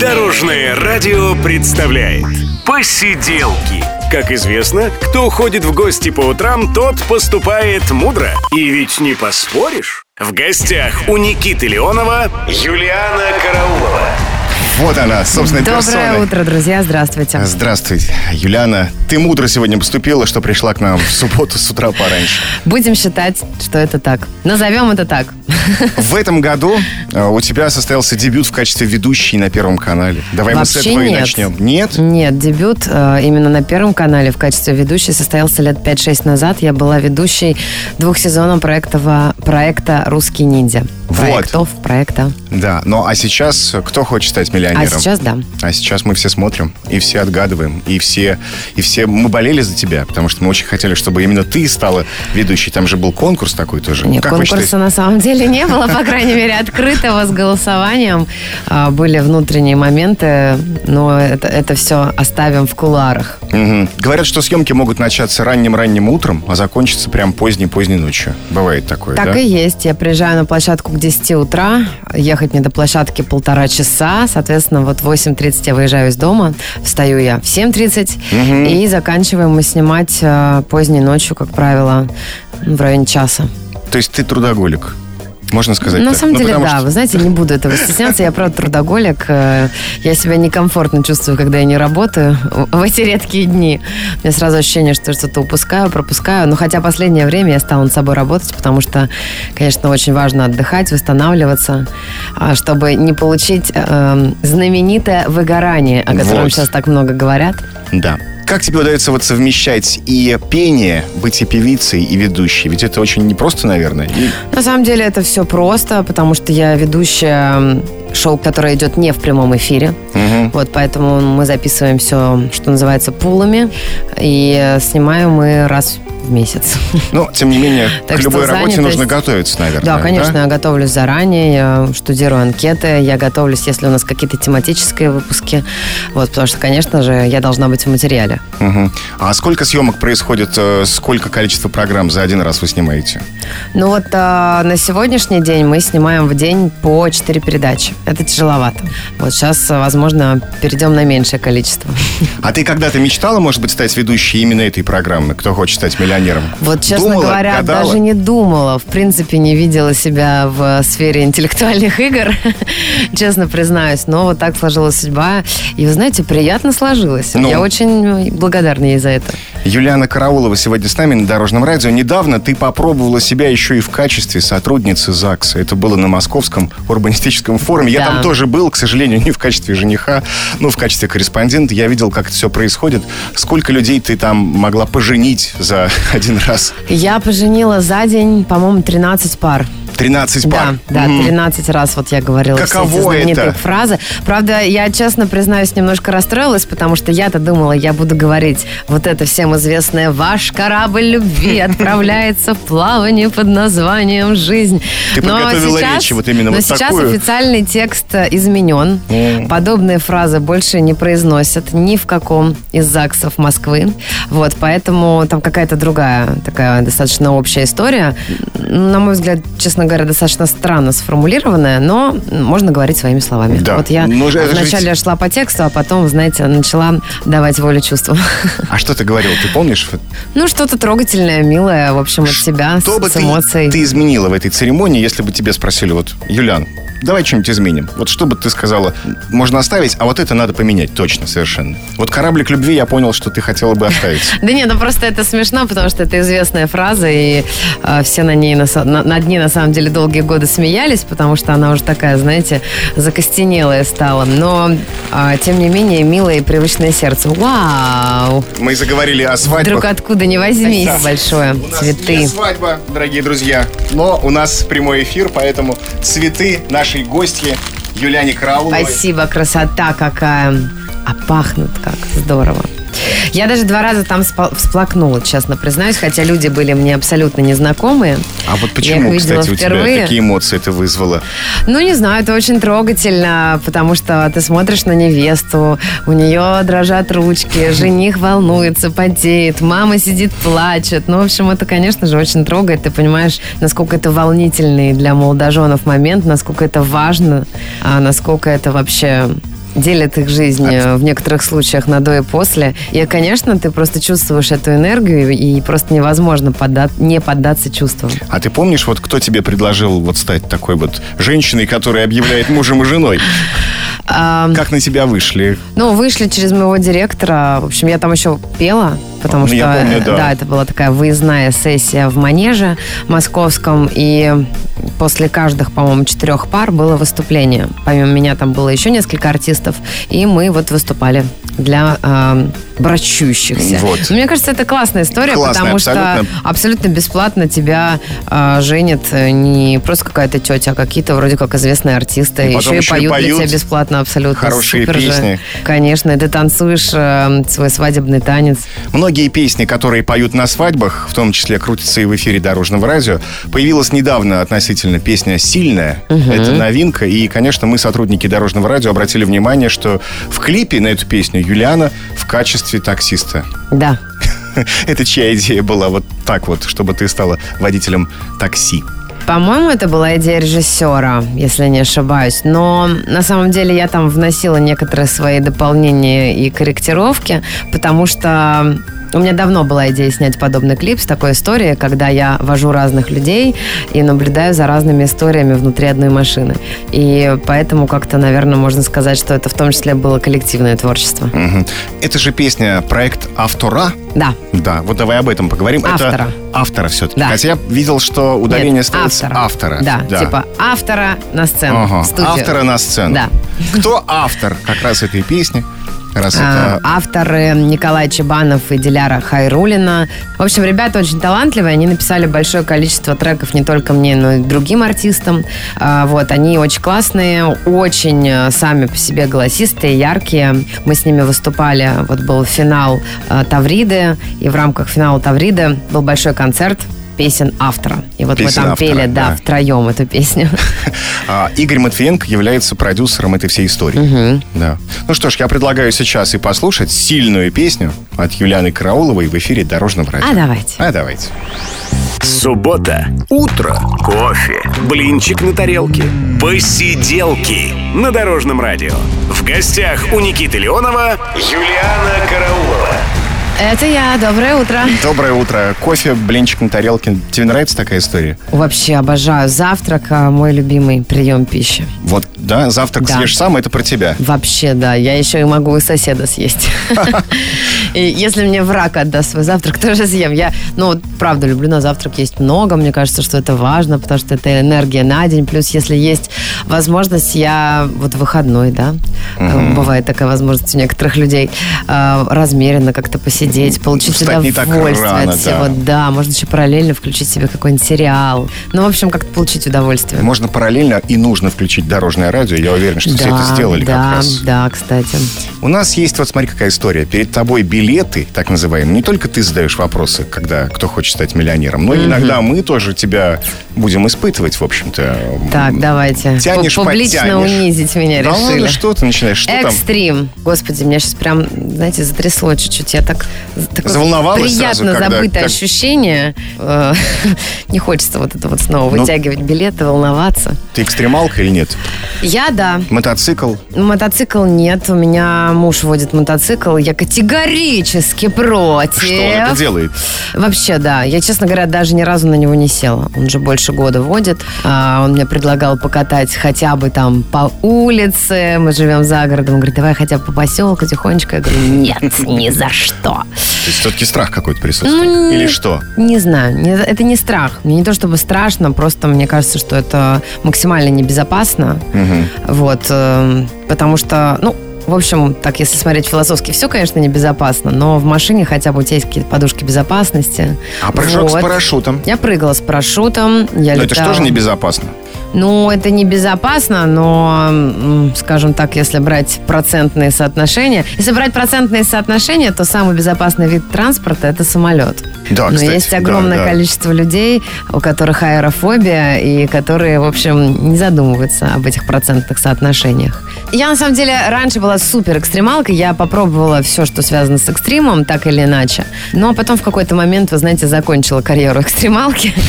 Дорожное радио представляет Посиделки Как известно, кто ходит в гости по утрам, тот поступает мудро. И ведь не поспоришь. В гостях у Никиты Леонова Юлиана Караулова Вот она, собственно, Доброе персона. утро, друзья, здравствуйте. Здравствуйте, Юлиана. Ты мудро сегодня поступила, что пришла к нам в субботу с утра пораньше. Будем считать, что это так. Назовем это так. В этом году э, у тебя состоялся дебют в качестве ведущей на Первом канале. Давай мы с Вообще этого и нет. начнем. Нет? Нет, дебют э, именно на Первом канале в качестве ведущей состоялся лет 5-6 назад. Я была ведущей двух сезонов проекта, проекта «Русский ниндзя». Вот. Проектов, проекта. Да. Ну а сейчас кто хочет стать А миллионером? сейчас да. А сейчас мы все смотрим и все отгадываем, и все, и все мы болели за тебя, потому что мы очень хотели, чтобы именно ты стала ведущей. Там же был конкурс такой тоже. Нет, Как конкурса на самом деле не было, по крайней мере, открытого с голосованием. А, Были внутренние моменты, но это, это все оставим в кулуарах. Мгм. Говорят, что съемки могут начаться ранним-ранним утром, а закончиться прям поздней-поздней ночью. Бывает такое, Так да? и есть. Я приезжаю на площадку к 10 утра, ехать мне до площадки полтора часа, соответственно, вот в 8.30 я выезжаю из дома, встаю я в 7.30, и заканчиваем мы снимать э, поздней ночью, как правило, в районе часа. То есть ты трудоголик, можно сказать На так? самом Ну, деле, да, что- вы знаете, не буду этого стесняться, я правда трудоголик, э, я себя некомфортно чувствую, когда я не работаю в эти редкие дни. У меня сразу ощущение, что что-то упускаю, пропускаю, но хотя последнее время я стала над собой работать, потому что, конечно, очень важно отдыхать, восстанавливаться, а, чтобы не получить э, знаменитое выгорание, о котором Вот. сейчас так много говорят. Да. Как тебе удается вот совмещать и пение, быть и певицей, и ведущей? Ведь это очень непросто, наверное. И- На самом деле это все просто, потому что я ведущая шоу, которое идет не в прямом эфире. Мгм. Вот, поэтому мы записываем все, что называется, пулами. И снимаем мы раз в месяц. Но, тем не менее, Так к любой работе занятость- нужно готовиться, наверное. Да, конечно, я готовлюсь заранее, я штудирую анкеты, я готовлюсь, если у нас какие-то тематические выпуски. Вот, потому что, конечно же, я должна быть в материале. Мгм. А сколько съемок происходит, э, сколько количество программ за один раз вы снимаете? Ну вот а, на сегодняшний день мы снимаем в день по 4 передачи. Это тяжеловато. Вот сейчас, возможно, перейдем на меньшее количество. А ты когда-то мечтала, может быть, стать ведущей именно этой программы? Кто хочет стать миллионером? Вот, честно Думала, говоря, гадала? даже не думала. В принципе, не видела себя в сфере интеллектуальных игр, честно признаюсь. Но вот так сложилась судьба. И, вы знаете, приятно сложилось. Ну. Я очень благодарна ей за это. Юлиана Караулова сегодня с нами на Дорожном радио. Недавно ты попробовала себя еще и в качестве сотрудницы ЗАГСа. Это было на Московском урбанистическом форуме. Я там тоже был, к сожалению, не в качестве жениха, но в качестве корреспондента. Я видел, как это все происходит. Сколько людей ты там могла поженить за один раз? Я поженила за день, по-моему, 13 пар. 13 пар. Да, да, Мгм. 13 раз вот я говорила все Каково эти знаменитые это? фразы. Правда, я, честно признаюсь, немножко расстроилась, потому что я-то думала, я буду говорить вот это всем известное «Ваш корабль любви отправляется в плавание под названием «Жизнь». Ты подготовила речь вот именно но вот сейчас такую? официальный текст изменен. М. Подобные фразы больше не произносят ни в каком из ЗАГСов Москвы. Вот, поэтому там какая-то другая такая достаточно общая история. На мой взгляд, честно говоря, достаточно странно сформулированная, но можно говорить своими словами. Да. Вот я Ну, вначале ведь- шла по тексту, а потом, знаете, начала давать волю чувствам. А что ты говорила, ты помнишь? Ну, что-то трогательное, милое, в общем, от себя, Что бы с ты, эмоцией. ты изменила в этой церемонии, если бы тебе спросили, вот, Юлян, давай что-нибудь изменим. Вот что бы ты сказала, можно оставить, а вот это надо поменять точно, совершенно. Вот кораблик любви я понял, что ты хотела бы оставить. Да нет, ну просто это смешно, потому что это известная фраза, и э, все на ней, над ней на самом деле долгие годы смеялись, потому что она уже такая, знаете, закостенелая стала. Но, а, тем не менее, милое и привычное сердце. Вау! Мы заговорили о свадьбах. Вдруг откуда не возьмись большое. У нас Цветы. не свадьба, дорогие друзья, но у нас прямой эфир, поэтому цветы нашей гости Юляне Карауловой. Спасибо, красота какая. А пахнут как здорово. Я даже два раза там всплакнула, честно признаюсь, хотя люди были мне абсолютно незнакомые. А вот почему, кстати, у тебя какие эмоции это вызвало? Ну, не знаю, это очень трогательно, потому что ты смотришь на невесту, у нее дрожат ручки, жених волнуется, потеет, мама сидит, плачет. Ну, в общем, это, конечно же, очень трогает. Ты понимаешь, насколько это волнительный для молодоженов момент, насколько это важно, а насколько это вообще делит их жизнь э, в некоторых случаях на до и после. И, конечно, ты просто чувствуешь эту энергию, и просто невозможно подда- не поддаться чувствам. А ты помнишь, вот кто тебе предложил вот стать такой вот женщиной, которая объявляет мужем и женой? Как на тебя вышли? Ну, вышли через моего директора. В общем, я там еще пела, потому Ну, что я помню, да. это была такая выездная сессия в Манеже московском. И после каждых, по-моему, четырех пар было выступление. Помимо меня там было еще несколько артистов. И мы вот выступали для э, брачущихся. Вот. Но Мне кажется, это классная история, Классная, потому что абсолютно. абсолютно бесплатно тебя э, женит э, не просто какая-то тетя, а какие-то вроде как известные артисты. И еще и еще и поют, поют для тебя бесплатно абсолютно. хорошие Супер же. песни. Конечно, и ты танцуешь э, свой свадебный танец. Многие песни, которые поют на свадьбах, в том числе крутятся и в эфире Дорожного радио, появилась недавно относительно песня «Сильная». Это новинка. И, конечно, мы, сотрудники Дорожного радио, обратили внимание, что в клипе на эту песню Юлиана в качестве таксиста. Да. Это чья идея была вот так вот, чтобы ты стала водителем такси? По-моему, это была идея режиссера, если не ошибаюсь. Но на самом деле я там вносила некоторые свои дополнения и корректировки, потому что у меня давно была идея снять подобный клип с такой историей, когда я вожу разных людей и наблюдаю за разными историями внутри одной машины. И поэтому как-то, наверное, можно сказать, что это в том числе было коллективное творчество. Мгм. Это же песня проект автора. Да. Да, вот давай об этом поговорим. Автора. Это автора все-таки. Да. Хотя я видел, что ударение Нет, стоит с автора. автора. Да, типа автора на сцену. Ага. Автора на сцену. Да. Кто автор как раз этой песни? Раз А, это... Авторы Николай Чебанов и Диляра Хайрулина. В общем, ребята очень талантливые. Они написали большое количество треков не только мне, но и другим артистам. А, Вот, они очень классные, очень э, сами по себе голосистые, яркие. Мы с ними выступали. Вот был финал э, Тавриды, и в рамках финала Тавриды был большой концерт песен автора. И вот Песен мы там автора, пели, да, да. втроем эту песню. А, Игорь Матвиенко является продюсером этой всей истории. Да. Ну что ж, я предлагаю сейчас и послушать сильную песню от Юлианы Карауловой в эфире Дорожного радио. А давайте. А давайте. Суббота. Утро. Кофе. Блинчик на тарелке. Посиделки. На Дорожном радио. В гостях у Никиты Леонова Юлиана Караулова. Это я. Доброе утро. Доброе утро. Кофе, блинчик на тарелке. Тебе нравится такая история? Вообще обожаю. Завтрак а, мой любимый прием пищи. Вот, да, завтрак Да. съешь сам, это про тебя. Вообще, да. Я еще и могу у соседа съесть. И если мне враг отдаст свой завтрак, тоже съем. Я, ну, правда, люблю на завтрак есть много. Мне кажется, что это важно, потому что это энергия на день. Плюс, если есть возможность, я вот выходной, да, бывает такая возможность у некоторых людей, э, размеренно как-то посидеть, получить Встать удовольствие рано, от всего. да. Да, можно еще параллельно включить себе какой-нибудь сериал. Ну, в общем, как-то получить удовольствие. Можно параллельно и нужно включить дорожное радио. Я уверен, что все это сделали да, как раз. да, кстати. У нас есть, вот смотри, какая история. Перед тобой билеты, так называемые. Не только ты задаешь вопросы, когда кто хочет стать миллионером, но иногда мы тоже тебя будем испытывать, в общем-то. Так, давайте. Тянешь, Пу- Публично подтянешь. унизить меня Да решили. ладно, что ты начинаешь? Что там? Экстрим. Господи, меня сейчас прям, знаете, затрясло чуть-чуть. Я так... такое Заволновалась Приятно сразу, когда- забытое как- ощущение. Э, Не хочется вот это вот снова Ну- вытягивать билеты, волноваться. Ты экстремалка или нет? Я, да. Мотоцикл? Мотоцикл нет. У меня муж водит мотоцикл. Я категорически против. Что он это делает? Вообще, да. Я, честно говоря, даже ни разу на него не села. Он же больше года водит. А, он мне предлагал покатать хотя бы там по улице. Мы живем за городом. Он говорит, давай хотя бы по поселку тихонечко. Я говорю, нет, ни за что. То есть все-таки страх какой-то присутствует? Ну, Или что? Не знаю, не- это не страх. Мне не то чтобы страшно, просто мне кажется, что это максимально небезопасно. Вот, эм, потому что, ну, в общем, так, если смотреть философски, все, конечно, небезопасно, но в машине хотя бы у тебя есть какие-то подушки безопасности. А прыжок с Вот. парашютом? Я прыгала с парашютом. Я Но это же летала. тоже небезопасно. Ну, это небезопасно, но, м, скажем так, если брать процентные соотношения, если брать процентные соотношения, то самый безопасный вид транспорта – это самолет. Да, Но кстати, есть да, огромное да. количество людей, у которых аэрофобия, и которые, в общем, не задумываются об этих процентных соотношениях. Я, на самом деле, раньше была супер экстремалкой. Я попробовала все, что связано с экстримом, так или иначе. Но потом в какой-то момент, вы знаете, закончила карьеру экстремалки.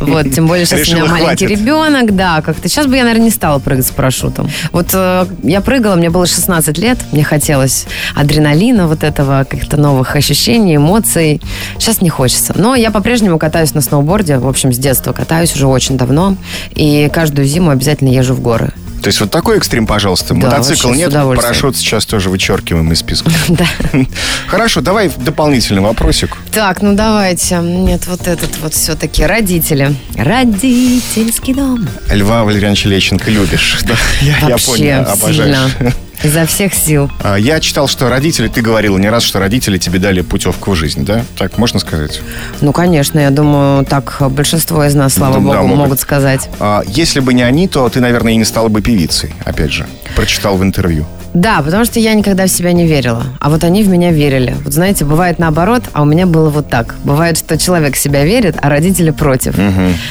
Вот, тем более сейчас у меня маленький ребенок, да. Да, как-то. Сейчас бы я, наверное, не стала прыгать с парашютом. Вот э, я прыгала, мне было 16 лет, мне хотелось адреналина вот этого, каких-то новых ощущений, эмоций. Сейчас не хочется. Но я по-прежнему катаюсь на сноуборде, в общем, с детства катаюсь уже очень давно. И каждую зиму обязательно езжу в горы. То есть вот такой экстрим, пожалуйста. Да, Мотоцикл нет, парашют сейчас тоже вычеркиваем из списка. Да. Хорошо, давай дополнительный вопросик. Так, ну давайте. Нет, вот этот вот все-таки родители. Родительский дом. Льва Валерьяновича Лещенко любишь. Да, я, я понял, обожаешь. Изо всех сил. А, Я читал, что родители, ты говорила не раз, что родители тебе дали путевку в жизнь, да? Так можно сказать? Ну, конечно, я думаю, так большинство из нас, слава Да, богу, могут. могут сказать. А, Если бы не они, то ты, наверное, и не стала бы певицей, опять же. Прочитал в интервью. Да, потому что я никогда в себя не верила. А вот они в меня верили. Вот знаете, бывает наоборот, а у меня было вот так. Бывает, что человек в себя верит, а родители против.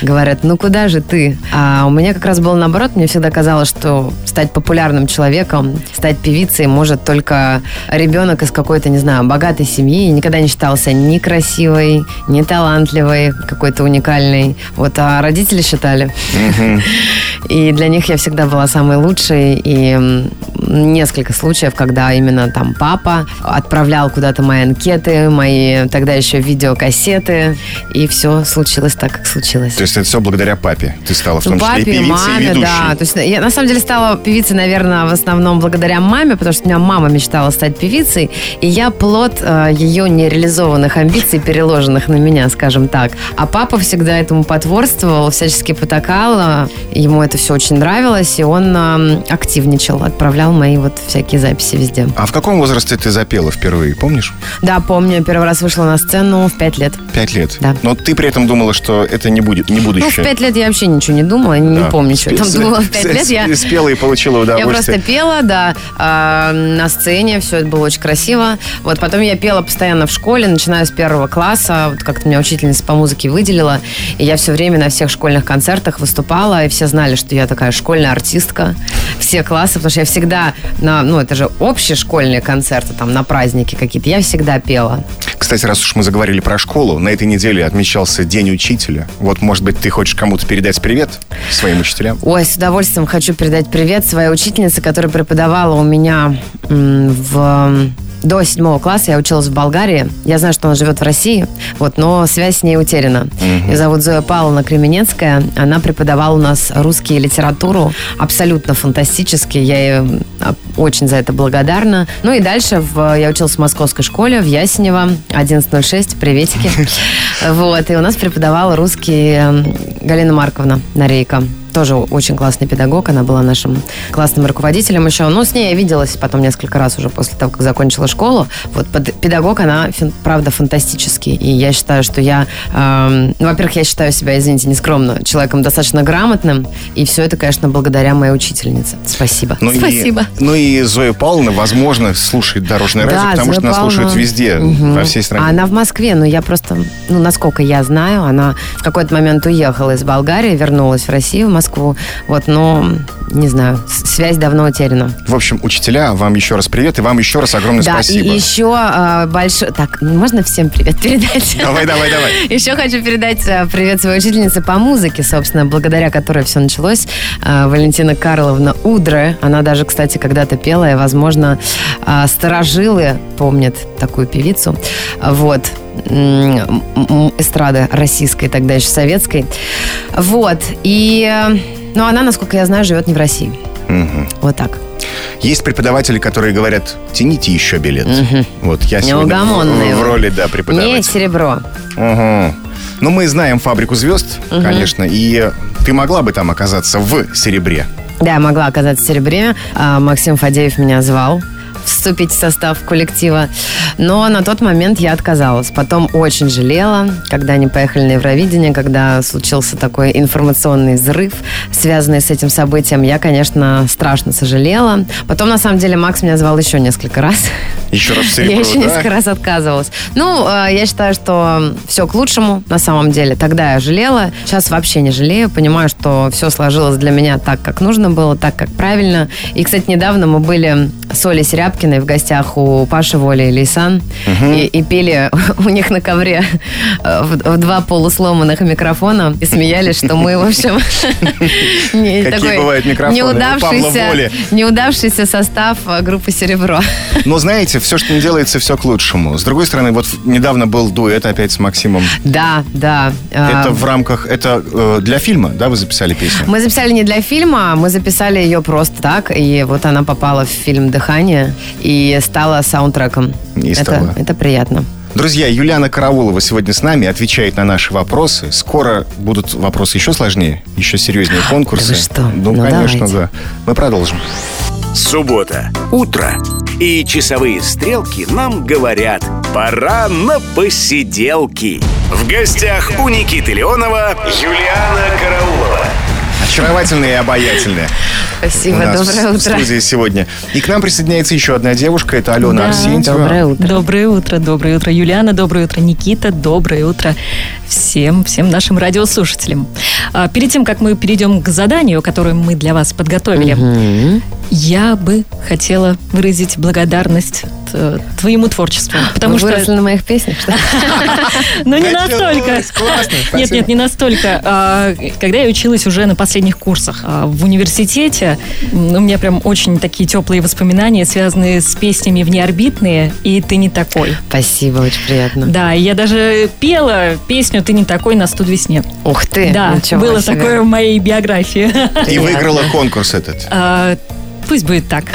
Говорят, ну куда же ты? А у меня как раз было наоборот. Мне всегда казалось, что стать популярным человеком, стать певицей может только ребенок из какой-то, не знаю, богатой семьи. И никогда не считался ни красивой, ни талантливой, какой-то уникальной. Вот, а родители считали. И для них я всегда была самой лучшей. И м, несколько случаев, когда именно там папа отправлял куда-то мои анкеты, мои тогда еще видеокассеты. И все случилось так, как случилось. То есть это все благодаря папе. Ты стала в том числе и папе, певицей, и маме, ведущей. да. То есть я на самом деле стала певицей, наверное, в основном благодаря маме, потому что у меня мама мечтала стать певицей, и я плод э, ее нереализованных амбиций, переложенных на меня, скажем так. А папа всегда этому потворствовал, всячески потакал, э, ему это все очень нравилось, и он э, активничал, отправлял мои вот всякие записи везде. А в каком возрасте ты запела впервые, помнишь? Да, помню, первый раз вышла на сцену в пять лет. Пять лет. Да. Но ты при этом думала, что это не будет, не Ну, в будущее. пять лет я вообще ничего не думала, не Да. помню, что я там думала в пять лет. Я Спела и получила Я удовольствие. просто пела, да, а, на сцене, все это было очень красиво. Вот потом я пела постоянно в школе, начиная с первого класса. Вот как-то меня учительница по музыке выделила. И я все время на всех школьных концертах выступала, и все знали, что я такая школьная артистка. Все классы, потому что я всегда на, ну, это же общие школьные концерты, там, на праздники какие-то. Я всегда пела. Кстати, раз уж мы заговорили про школу, на этой неделе отмечался День учителя. Вот, может быть, ты хочешь кому-то передать привет своим учителям? Ой, с удовольствием хочу передать привет своей учительнице, которая преподавала у меня в до седьмого класса я училась в Болгарии. Я знаю, что она живет в России, вот, но связь с ней утеряна. Ее зовут Зоя Павловна Кременецкая. Она преподавала у нас русский и литературу абсолютно фантастически. Я ей а, очень за это благодарна. Ну и дальше в, я училась в московской школе в Ясенево 1106. Приветики. Вот, и у нас преподавала русский эм, Галина Марковна Нарейка. Тоже очень классный педагог, она была нашим классным руководителем еще. Ну, с ней я виделась потом несколько раз уже после того, как закончила школу. Вот педагог, она, правда, фантастический. И я считаю, что я, эм, ну, во-первых, я считаю себя, извините, нескромно, человеком достаточно грамотным. И все это, конечно, благодаря моей учительнице. Спасибо. Ну Спасибо. И, ну и Зоя Павловна, возможно, слушает Дорожное радио, Да, потому что Зоя нас слушают Павловна. везде, Мгм. во всей стране. А она в Москве, но я просто, ну, насколько я знаю, она в какой-то момент уехала из Болгарии, вернулась в Россию, в Москву. Вот, но, не знаю, связь давно утеряна. В общем, учителя, вам еще раз привет, и вам еще раз огромное да, спасибо. и еще большой... Так, можно всем привет передать? Давай, давай, давай. Еще хочу передать э, привет своей учительнице по музыке, собственно, благодаря которой все началось. Э, Валентина Карловна Удре. Она даже, кстати, когда-то пела, и, возможно, э, старожилы помнят такую певицу. Вот эстрады российской, тогда еще советской. Вот. И, ну, она, насколько я знаю, живет не в России. Мгм. Вот так. Есть преподаватели, которые говорят, тяните еще билет. Вот я сегодня в, в роли, да, Не преподавателя. серебро. Угу. Ну, мы знаем «Фабрику звезд», конечно, и ты могла бы там оказаться в «Серебре». Да, я могла оказаться в серебре. А, Максим Фадеев меня звал вступить в состав коллектива. Но на тот момент я отказалась. Потом очень жалела, когда они поехали на Евровидение, когда случился такой информационный взрыв, связанный с этим событием. Я, конечно, страшно сожалела. Потом, на самом деле, Макс меня звал еще несколько раз. Еще раз в «Серебро», Я еще да? несколько раз отказывалась. Ну, э, я считаю, что все к лучшему на самом деле. Тогда я жалела, сейчас вообще не жалею. Понимаю, что все сложилось для меня так, как нужно было, так, как правильно. И, кстати, недавно мы были с Олей Серябкиной в гостях у Паши Воли и Лейсан. И, и пели у них на ковре э, в, в два полусломанных микрофона и смеялись, что мы, в общем, такой бывают микрофоны? У Павла неудавшийся, неудавшийся состав э, группы «Серебро». Но знаете, все, что не делается, все к лучшему. С другой стороны, вот недавно был дуэт опять с Максимом. Да, да. А, Это в рамках, это э, для фильма, да, вы записали песню? Мы записали не для фильма, мы записали ее просто так, и вот она попала в фильм «Дыхание» и стала саундтреком. И это, стала. это приятно. Друзья, Юлиана Караулова сегодня с нами, отвечает на наши вопросы. Скоро будут вопросы еще сложнее, еще серьезнее конкурсы. Да вы что? Ну, Ну, конечно, давайте. да. Мы продолжим. Суббота. Утро. И часовые стрелки нам говорят «Пора на посиделки». В гостях у Никиты Леонова Юлиана Караулова. Очаровательная и обаятельная. Спасибо, у нас доброе в утро. студии сегодня. И к нам присоединяется еще одна девушка, это Алена Да, Арсентьева. Доброе утро. Доброе утро, доброе утро, Юлиана, доброе утро, Никита, доброе утро всем, всем нашим радиослушателям. А, перед тем, как мы перейдем к заданию, которое мы для вас подготовили, Мгм. я бы хотела выразить благодарность э, твоему творчеству. Потому Вы что... выросли на моих песнях, что ли? Ну, не настолько. Классно, Нет, нет, не настолько. А, Когда я училась уже на последних курсах а, в университете, у меня прям очень такие теплые воспоминания, связанные с песнями «Внеорбитные» и «Ты не такой». Спасибо, очень приятно. Да, я даже пела песню «Ты не такой» на студ весне. Ух ты, Да, ничего было себе. такое в моей биографии. И выиграла конкурс этот. А, Пусть будет так.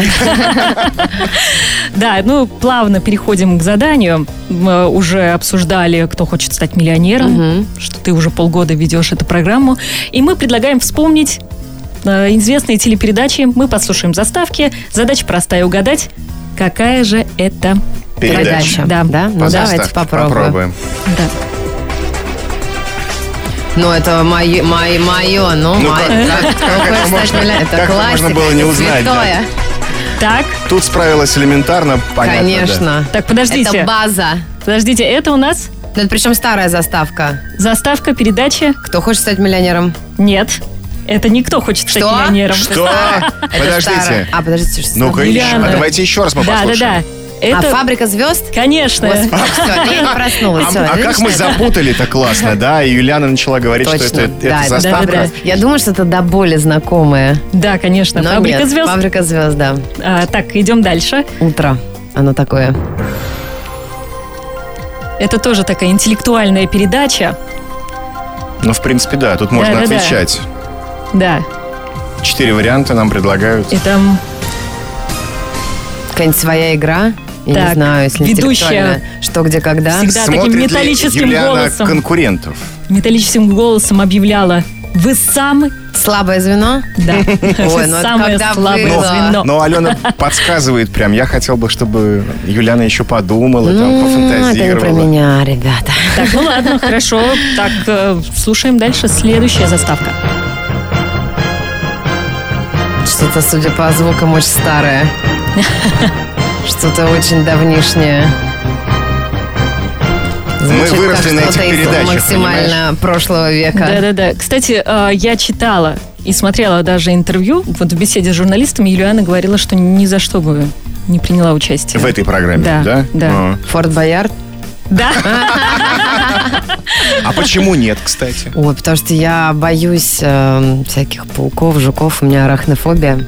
Да, ну, плавно переходим к заданию. Мы уже обсуждали, кто хочет стать миллионером, что ты уже полгода ведешь эту программу. И мы предлагаем вспомнить э, известные телепередачи. Мы послушаем заставки. Задача простая угадать, какая же это Передача. Да, Да? Ну, По давайте попробуем. попробуем. да. Ну, это мое, мое, мое ну, Ну, мое. как- Как- это стать можно-? Это как классика, можно было не узнать, да? Так, Тут справилась элементарно, понятно. да. Конечно. так, подождите. Это база. Подождите, это у нас Ну, это причем старая заставка. заставка передачи Кто хочет стать миллионером? «Нет». Это никто хочет стать Что? миллионером. Что? Подождите. А, подождите, что Ну-ка. А давайте еще раз мы Да, да, послушаем. да. Это, А фабрика звезд? конечно. Господи, все, я не проснулась. А, а как мы это- запутали-то классно, да? И Юлиана начала говорить, Точно. что это, это Да, это заставка. да, да. Я думаю, что это до боли знакомое. Да, конечно. Но Фабрика нет, звезд. Фабрика звезд, да. А, так, идем дальше. Утро. Оно такое. Это тоже такая интеллектуальная передача. Ну, в принципе, да, тут можно Да-да-да. отвечать. Да. Четыре варианта нам предлагают. И там Какая-нибудь своя игра. Я Так, не знаю, если ведущая. Что, где, когда. Всегда таким Смотрит ли металлическим голосом. конкурентов? металлическим голосом объявляла «Вы самый...» Слабое звено? Да. Ой, ну самое когда слабое было? звено. Но Алена подсказывает прям. Я хотел бы, чтобы Юлиана еще подумала, там, Ну, это не про пофантазировала. меня, ребята. Так, ну ладно, хорошо. Так, э, слушаем дальше. Следующая заставка. Что-то, судя по звукам, очень старое. Что-то очень давнишнее. Звучит как выросли на этих передачах, максимально прошлого века. Да-да-да. Кстати, э, я читала и смотрела даже интервью. Вот в беседе с журналистами Юлиана говорила, что ни за что бы не приняла участие. В этой программе, Да, да? да. А. Форт Боярд. Да. А почему нет, кстати? Ой, потому что я боюсь э, всяких пауков, жуков, у меня арахнофобия.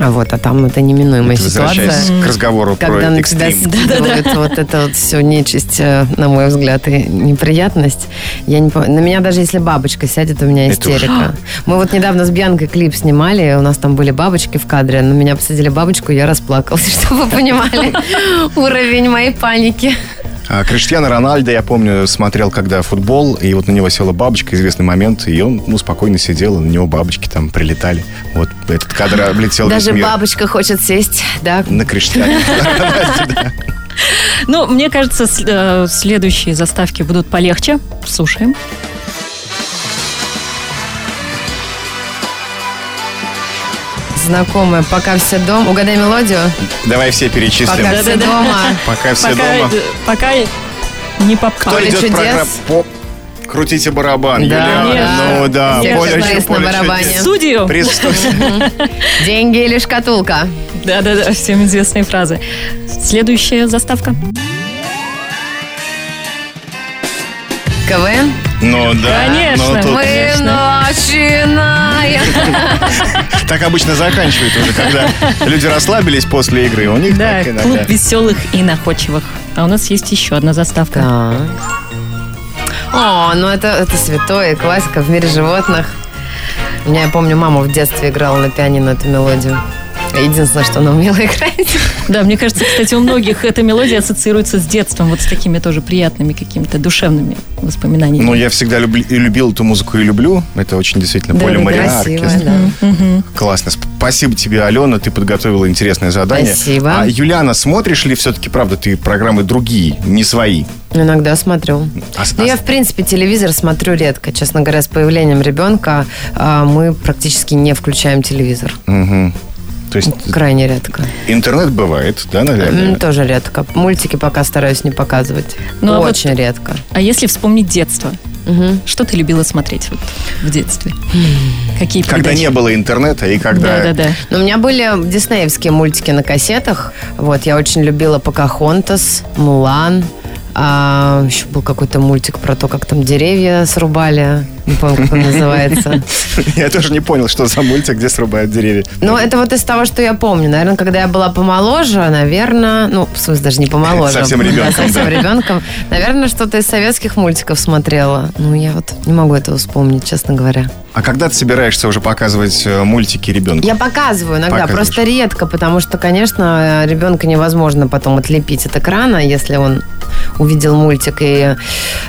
А вот, а там это неминуемая Это ситуация. К разговору Когда про на тебя экстрим. скидывают вот это вот все нечисть, э, на мой взгляд, и неприятность. Я не На меня даже если бабочка сядет, у меня истерика. Мы вот недавно с Бьянкой клип снимали, у нас там были бабочки в кадре, на меня посадили бабочку, я расплакалась, чтобы вы понимали уровень моей паники. А Криштиано Рональдо, я помню, смотрел, когда футбол, и вот на него села бабочка, известный момент, и он, ну, спокойно сидел, и на него бабочки там прилетали. Вот этот кадр облетел Даже бабочка хочет сесть, да, На Криштиане. Ну, мне кажется, э, следующие заставки будут полегче. Слушаем. Знакомая. Пока все дома. Угадай мелодию. Давай все перечислим. Пока все дома. Пока все дома. пока не попал. Кто идет чудес. программ- по- Крутите барабан, Да, Юлиана. да. Ну да, Всех Поле- на поле барабане. чудес. Студию. Присутствуйте. Деньги или шкатулка? Да-да-да, всем известные фразы. Следующая заставка. КВН? Ну да. Конечно. ну тут- Мы начинаем. Так обычно заканчивают уже, когда люди расслабились после игры. У них Да, так клуб веселых и находчивых. А у нас есть еще одна заставка. Да. О, ну это, это святое, классика в мире животных. У меня, я помню, мама в детстве играла на пианино эту мелодию. Единственное, что она умела играть. Да, мне кажется, кстати, у многих эта мелодия ассоциируется с детством, вот с такими тоже приятными какими-то душевными воспоминаниями. Ну, я всегда и любил эту музыку и люблю. Это очень действительно Да, поле оркестр. да. Классно. Спасибо тебе, Алена. Ты подготовила интересное задание. Спасибо. А, Юлиана, смотришь ли все-таки, правда, ты программы другие, не свои? Иногда смотрю. А с- Но а я, в принципе, телевизор смотрю редко. Честно говоря, с появлением ребенка а, мы практически не включаем телевизор. Мгм. То есть Крайне редко. интернет бывает, да, наверное? Тоже редко. Мультики пока стараюсь не показывать. Ну, а вот- Очень редко. А если вспомнить детство, Мгм. что ты любила смотреть вот в детстве? Какие Когда не было интернета и когда... Да-да-да. Но у меня были диснеевские мультики на кассетах. Вот, я очень любила Покахонтас, Мулан. А, еще был какой-то мультик про то, как там деревья срубали. Не помню, как он называется. Я тоже не понял, что за мультик, где срубают деревья. Ну, это вот из того, что я помню. Наверное, когда я была помоложе, наверное... Ну, в смысле, даже не помоложе. Совсем ребенком, совсем ребенком. Наверное, что-то из советских мультиков смотрела. Ну, я вот не могу этого вспомнить, честно говоря. А когда ты собираешься уже показывать э, мультики ребенку? Я показываю иногда, Показываешь. просто редко, потому что, конечно, ребенка невозможно потом отлепить от экрана, если он увидел мультик. И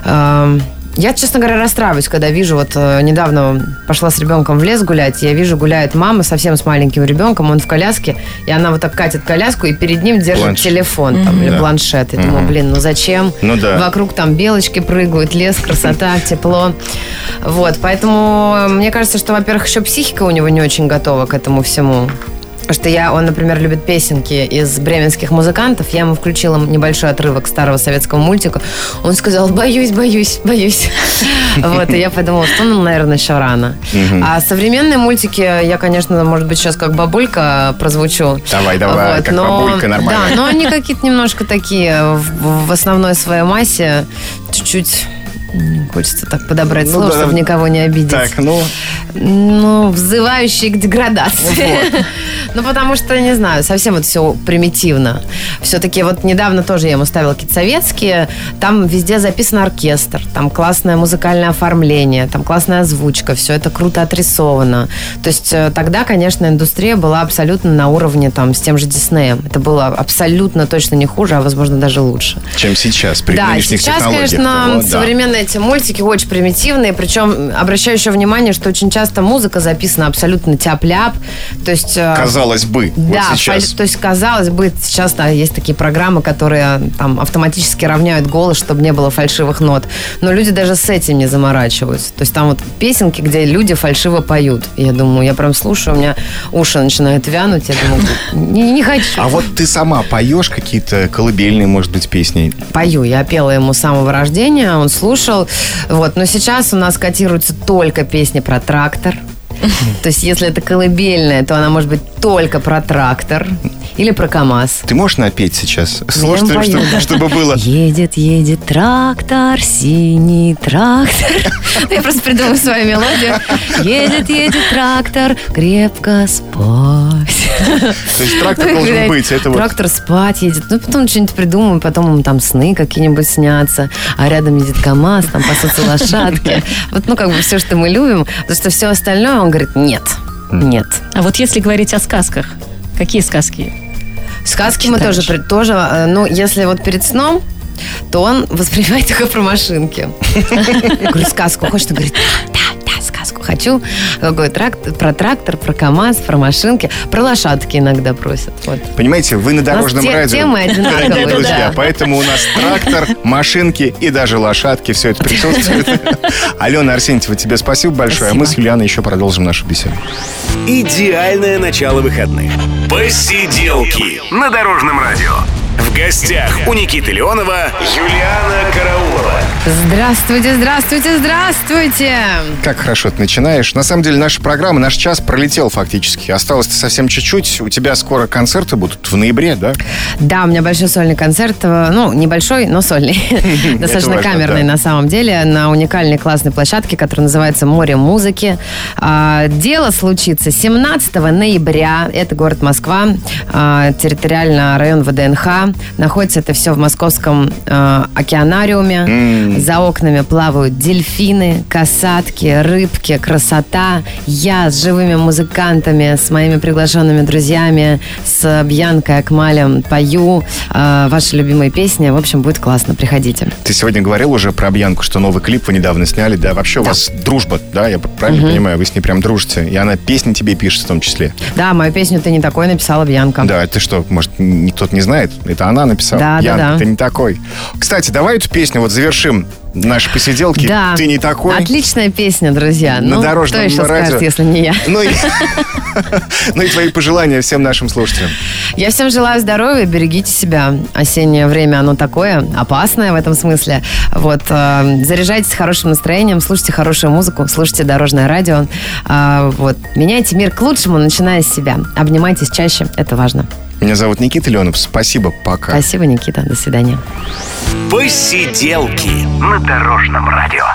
эм, я, честно говоря, расстраиваюсь, когда вижу, вот э, недавно пошла с ребенком в лес гулять, я вижу, гуляет мама совсем с маленьким ребенком, он в коляске, и она вот так катит коляску, и перед ним держит Планшет. телефон там, или Да. планшет. И думаю, блин, ну зачем? Ну да. Вокруг там белочки прыгают, лес, красота, тепло. Вот, поэтому э, мне кажется, что, во-первых, еще психика у него не очень готова к этому всему. Что я, он, например, любит песенки из бременских музыкантов. Я ему включила небольшой отрывок старого советского мультика. Он сказал, боюсь, боюсь, боюсь. Вот, и я подумала, что ну, наверное, еще рано. А современные мультики, я, конечно, может быть, сейчас как бабулька прозвучу. Давай, давай, как бабулька, нормально. Да, но они какие-то немножко такие в, основной своей массе чуть-чуть хочется так подобрать Ну слово, да, чтобы да. никого не обидеть. Так, ну, Ну, взывающие к деградации. Ну, потому что, не знаю, совсем вот все примитивно. Все-таки вот недавно тоже я ему ставила какие-то советские. Там везде записан оркестр, там классное музыкальное оформление, там классная озвучка, все это круто отрисовано. То есть э, тогда, конечно, индустрия была абсолютно на уровне там с тем же Диснеем. Это было абсолютно точно не хуже, а возможно даже лучше. чем сейчас, при Да, нынешних сейчас, технологиях. конечно, Вот, да. современные эти мультики очень примитивные, причем обращаю еще внимание, что очень часто музыка записана абсолютно тяп-ляп, то есть... э, Казалось бы, да, вот сейчас. то есть, казалось бы, сейчас да, есть такие программы, которые там автоматически равняют голос, чтобы не было фальшивых нот. Но люди даже с этим не заморачиваются. То есть там вот песенки, где люди фальшиво поют. Я думаю, я прям слушаю, у меня уши начинают вянуть. Я думаю, не, не хочу. А вот ты сама поешь какие-то колыбельные, может быть, песни? Пою. Я пела ему с самого рождения, он слушал. Вот. Но сейчас у нас котируются только песни про трактор. То есть, если это колыбельная, то она может быть только про трактор или про КАМАЗ. Ты можешь напеть сейчас? Пою, чтобы, чтобы было... Едет, едет трактор, синий трактор. Я просто придумаю свою мелодию. Едет, едет трактор, крепко спать. То есть трактор Ну, должен быть. Это Трактор спать едет. Ну, потом что-нибудь придумаем, потом ему там сны какие-нибудь снятся. А рядом едет КАМАЗ, там пасутся лошадки. Вот, ну, как бы все, что мы любим. Потому что все остальное, он говорит, нет, нет. А вот если говорить о сказках, какие сказки? Сказки мы тоже, при- тоже, э, ну, если вот перед сном, то он воспринимает только про машинки. Говорю, сказку хочешь? Он говорит, да, сказку хочу. Какой трактор, про трактор, про КАМАЗ, про машинки, про лошадки иногда просят. Вот. Понимаете, вы на дорожном те- радио. темы одинаковые, друзья, да. поэтому у нас трактор, машинки и даже лошадки. Все это присутствует. Алена Арсентьева, тебе спасибо большое. А мы с Юлианой еще продолжим нашу беседу. Идеальное начало выходных. Посиделки на Дорожном радио. В гостях у Никиты Леонова Юлиана Караулова. Здравствуйте, здравствуйте, здравствуйте! Как хорошо ты начинаешь. На самом деле, наша программа, наш час пролетел фактически. Осталось совсем чуть-чуть. У тебя скоро концерты будут в ноябре, да? Да, у меня большой сольный концерт. э, Ну, небольшой, но сольный. Достаточно важно, камерный да. на самом деле. На уникальной классной площадке, которая называется «Море музыки». А, Дело случится 17 ноября. Это город Москва. а, Территориально район ВДНХ. Находится это все в московском э, океанариуме. За окнами плавают дельфины, касатки, рыбки, красота. Я с живыми музыкантами, с моими приглашенными друзьями, с Бьянкой Акмалем пою э, ваши любимые песни. В общем, будет классно. Приходите. Ты сегодня говорил уже про Бьянку, что новый клип вы недавно сняли. Да, вообще у вас дружба, да? Я правильно понимаю? Вы с ней прям дружите. И она песни тебе пишет в том числе. Да, мою песню «Ты не такой» написала Бьянка. Да, это что, может, никто не знает? Это она написала? Да, да, Ян, да. ты не такой. Кстати, давай эту песню вот завершим наши посиделки. Да. Ты не такой. Отличная песня, друзья. На ну, дорожном кто еще радио. скажет, если не я? Ну и, ну и твои пожелания всем нашим слушателям. Я всем желаю здоровья, берегите себя. Осеннее время, оно такое, опасное в этом смысле. Вот, э, заряжайтесь хорошим настроением, слушайте хорошую музыку, слушайте дорожное радио. А, вот, меняйте мир к лучшему, начиная с себя. Обнимайтесь чаще, это важно. Меня зовут Никита Леонов. Спасибо, пока. Спасибо, Никита, до свидания. Посиделки на Дорожном радио.